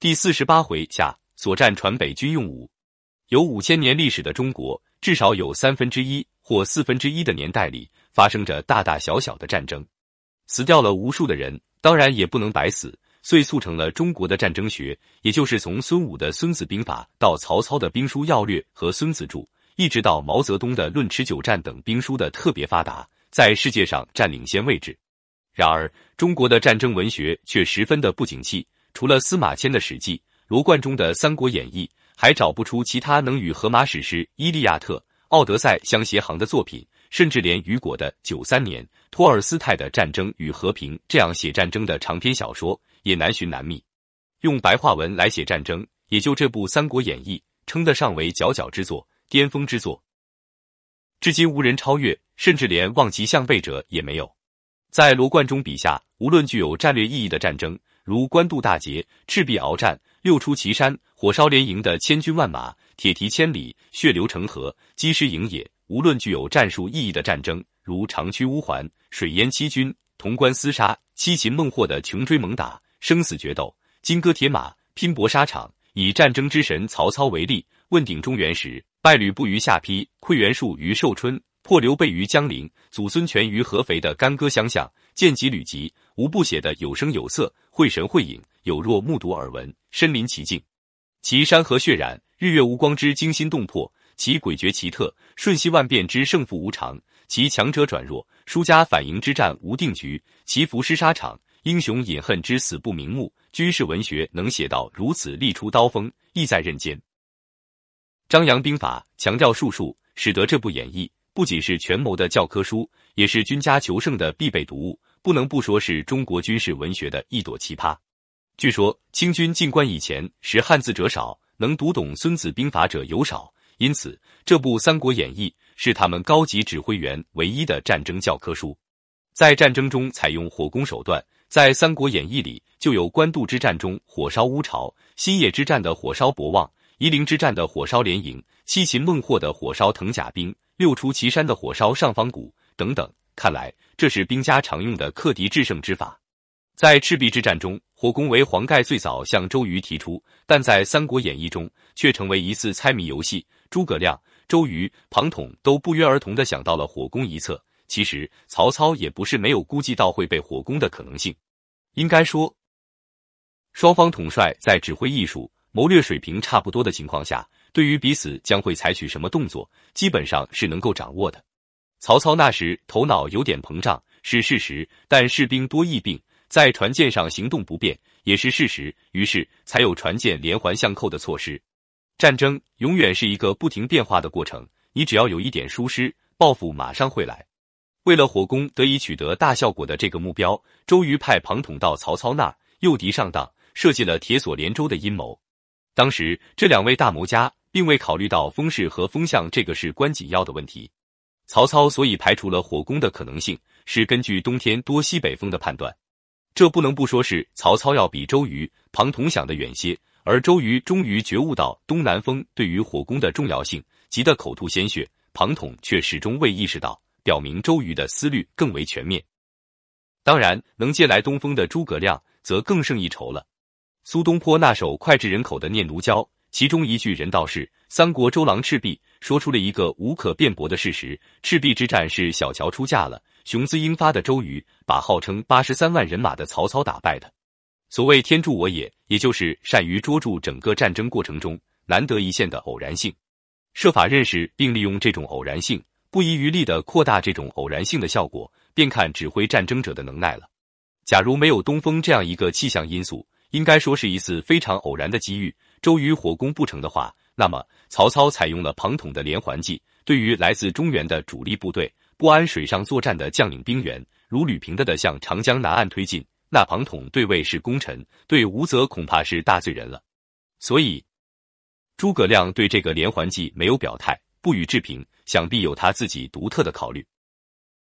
第四十八回下，所战传北军用武。有五千年历史的中国，至少有三分之一或四分之一的年代里，发生着大大小小的战争，死掉了无数的人，当然也不能白死，遂促成了中国的战争学，也就是从孙武的《孙子兵法》到曹操的《兵书要略》和《孙子注》，一直到毛泽东的《论持久战》等兵书的特别发达，在世界上占领先位置。然而，中国的战争文学却十分的不景气，除了司马迁的《史记》，罗贯中的《三国演义》。还找不出其他能与荷马史诗《伊利亚特》《奥德赛》相协行的作品，甚至连雨果的《九三年》、托尔斯泰的《战争与和平》这样写战争的长篇小说也难寻难觅。用白话文来写战争，也就这部《三国演义》称得上为佼佼之作、巅峰之作，至今无人超越，甚至连望其项背者也没有。在罗贯中笔下，无论具有战略意义的战争，如官渡大捷、赤壁鏖战。六出祁山，火烧连营的千军万马，铁蹄千里，血流成河，积尸营野。无论具有战术意义的战争，如长驱乌桓、水淹七军、潼关厮杀、七擒孟获的穷追猛打、生死决斗、金戈铁马、拼搏沙场。以战争之神曹操为例，问鼎中原时，败吕布于下邳，溃袁术于寿春，破刘备于江陵，祖孙权于合肥的干戈相向，见及履疾，无不写得有声有色，绘神绘影。有若目睹耳闻，身临其境，其山河血染，日月无光之惊心动魄，其诡谲奇特，瞬息万变之胜负无常，其强者转弱，输家反赢之战无定局，其浮尸沙场，英雄饮恨之死不瞑目。军事文学能写到如此，力出刀锋，意在刃间。张扬兵法强调术数，使得这部演义不仅是权谋的教科书，也是军家求胜的必备读物，不能不说是中国军事文学的一朵奇葩。据说清军进关以前，识汉字者少，能读懂《孙子兵法》者尤少，因此这部《三国演义》是他们高级指挥员唯一的战争教科书。在战争中采用火攻手段，在《三国演义》里就有官渡之战中火烧乌巢、新野之战的火烧博望、夷陵之战的火烧连营、七擒孟获的火烧藤甲兵、六出祁山的火烧上方谷等等。看来这是兵家常用的克敌制胜之法。在赤壁之战中，火攻为黄盖最早向周瑜提出，但在《三国演义》中却成为一次猜谜游戏。诸葛亮、周瑜、庞统都不约而同的想到了火攻一策。其实曹操也不是没有估计到会被火攻的可能性。应该说，双方统帅在指挥艺术、谋略水平差不多的情况下，对于彼此将会采取什么动作，基本上是能够掌握的。曹操那时头脑有点膨胀是事实，但士兵多疫病。在船舰上行动不便也是事实，于是才有船舰连环相扣的措施。战争永远是一个不停变化的过程，你只要有一点疏失，报复马上会来。为了火攻得以取得大效果的这个目标，周瑜派庞统到曹操那儿诱敌上当，设计了铁索连舟的阴谋。当时这两位大谋家并未考虑到风势和风向这个事关紧要的问题。曹操所以排除了火攻的可能性，是根据冬天多西北风的判断。这不能不说是曹操要比周瑜、庞统想的远些，而周瑜终于觉悟到东南风对于火攻的重要性，急得口吐鲜血；庞统却始终未意识到，表明周瑜的思虑更为全面。当然，能借来东风的诸葛亮则更胜一筹了。苏东坡那首脍炙人口的《念奴娇》，其中一句“人道是三国周郎赤壁”，说出了一个无可辩驳的事实：赤壁之战是小乔出嫁了。雄姿英发的周瑜把号称八十三万人马的曹操打败的。所谓天助我也，也就是善于捉住整个战争过程中难得一现的偶然性，设法认识并利用这种偶然性，不遗余力的扩大这种偶然性的效果，便看指挥战争者的能耐了。假如没有东风这样一个气象因素，应该说是一次非常偶然的机遇。周瑜火攻不成的话，那么曹操采用了庞统的连环计，对于来自中原的主力部队。不安水上作战的将领兵员，如履平地的向长江南岸推进，那庞统对魏是功臣，对吴则恐怕是大罪人了。所以，诸葛亮对这个连环计没有表态，不予置评，想必有他自己独特的考虑。